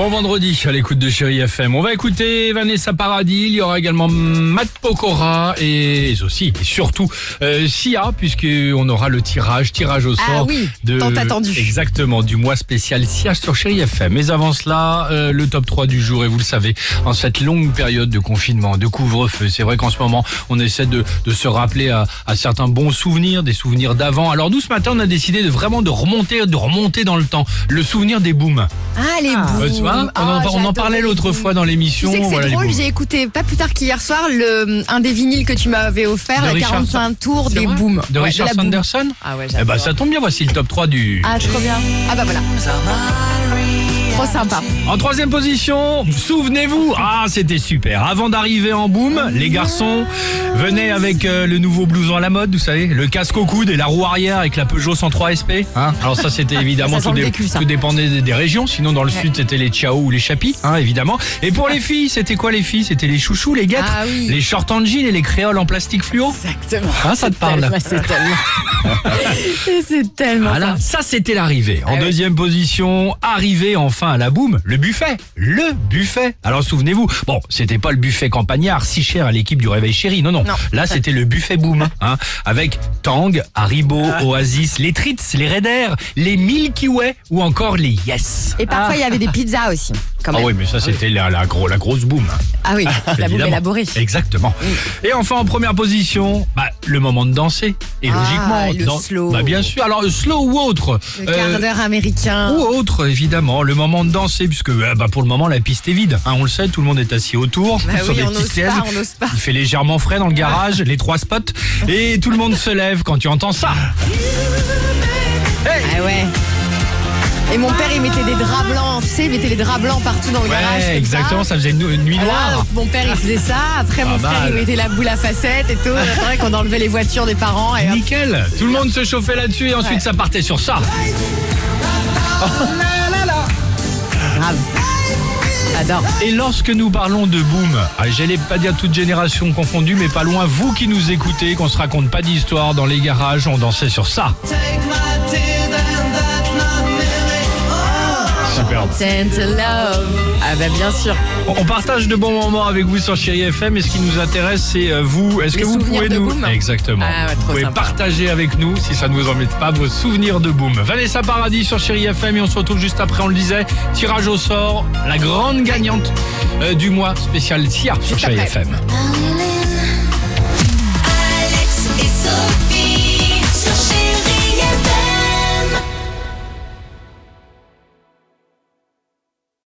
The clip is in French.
Bon vendredi à l'écoute de Chéri FM. On va écouter Vanessa Paradis, il y aura également Matt Pokora et aussi et surtout euh, Sia puisqu'on aura le tirage, tirage au Ah sort oui, de tant attendu. exactement du mois spécial Sia sur Chéri FM. Mais avant cela, euh, le top 3 du jour et vous le savez, en cette longue période de confinement, de couvre-feu, c'est vrai qu'en ce moment on essaie de, de se rappeler à, à certains bons souvenirs, des souvenirs d'avant. Alors nous ce matin on a décidé de vraiment de remonter, de remonter dans le temps, le souvenir des booms. Ah, les Euh, booms. tu vois, on, en, Ah, on en j'adorais parlait l'autre fois dans Tu l'émission. sais c'est voilà, drôle, j'ai écouté pas plus tard qu'hier soir le, un des vinyles que tu m'avais offert, De la Richard- 45 tours des booms. De Ouais, Richard boom. Sanderson Ah ouais, Eh ben j'adore. ça tombe bien, voici le top 3 du... Ah, trop bien. Ah bah voilà. Trop sympa. En troisième position, souvenez-vous, ah c'était super. Avant d'arriver en boom, les garçons venaient avec euh, le nouveau blouson à la mode, vous savez, le casque au coude et la roue arrière avec la Peugeot 103 SP. Hein Alors ça c'était évidemment tout, dé- vécu, ça. tout dépendait des, des régions. Sinon dans le Ouais. sud c'était les Chiao ou les Chapis, hein, évidemment. Et pour les filles, c'était quoi les filles? C'était les chouchous, les guêtres, Ah oui. les shorts en jean et les créoles en plastique fluo. Exactement. Hein, ça te parle? Tellement, C'est tellement. c'est tellement Voilà, ça. ça c'était l'arrivée. En Ah ouais. deuxième position, arrivé enfin à la boum, le buffet. Le buffet. Alors souvenez-vous, bon, c'était pas le buffet campagnard si cher à l'équipe du Réveil Chéri, non, non. Non. Là c'était le buffet boom, hein, avec Tang, Haribo, Ah. Oasis, les Tritz, les Raiders, les Milky Way ou encore les Yes. Et parfois, il y avait des pizzas aussi. Quand Ah oui, mais ça c'était la, la, gros, la grosse boum. Ah oui, la boum élaborée. Exactement. Et enfin en première position, bah, le moment de danser. Et Ah, logiquement, le dans- slow. Bah, bien sûr. Alors slow ou autre. Le euh, quart d'heure américain. ou autre, évidemment, le moment de danser, puisque euh, bah, pour le moment la piste est vide. Hein, on le sait, tout le monde est assis autour Bah sur oui, des on pas, on n'ose pas. Il fait légèrement frais dans le garage, les trois spots, et tout le monde se lève quand tu entends ça. Hey Ah ouais. Et mon père, il mettait des draps blancs, tu sais, il mettait les draps blancs partout dans le garage. ouais, comme exactement, ça faisait une, une nuit Voilà, noire. donc mon père il faisait ça, après mon frère il mettait la boule à facettes et tout, c'est vrai qu'on enlevait les voitures des parents et hop. Nickel, tout le monde se chauffait là-dessus et ensuite Ouais. ça partait sur ça. grave. J'adore. Et lorsque nous parlons de boom, ah, j'allais pas dire toute génération confondue, mais pas loin, vous qui nous écoutez, qu'on se raconte pas d'histoire dans les garages, on dansait sur ça. Superbe. Love. Ah bah bien sûr. On partage de bons moments avec vous sur Chéri FM et ce qui nous intéresse c'est euh, vous. Est-ce que vous pouvez nous exactement Vous pouvez partager avec nous si ça ne vous embête pas vos souvenirs de boom. Vanessa Paradis sur Chéri FM et on se retrouve juste après. On le disait, tirage au sort, la grande gagnante euh, du mois spécial Sia sur Chéri FM. Alex et Sophie.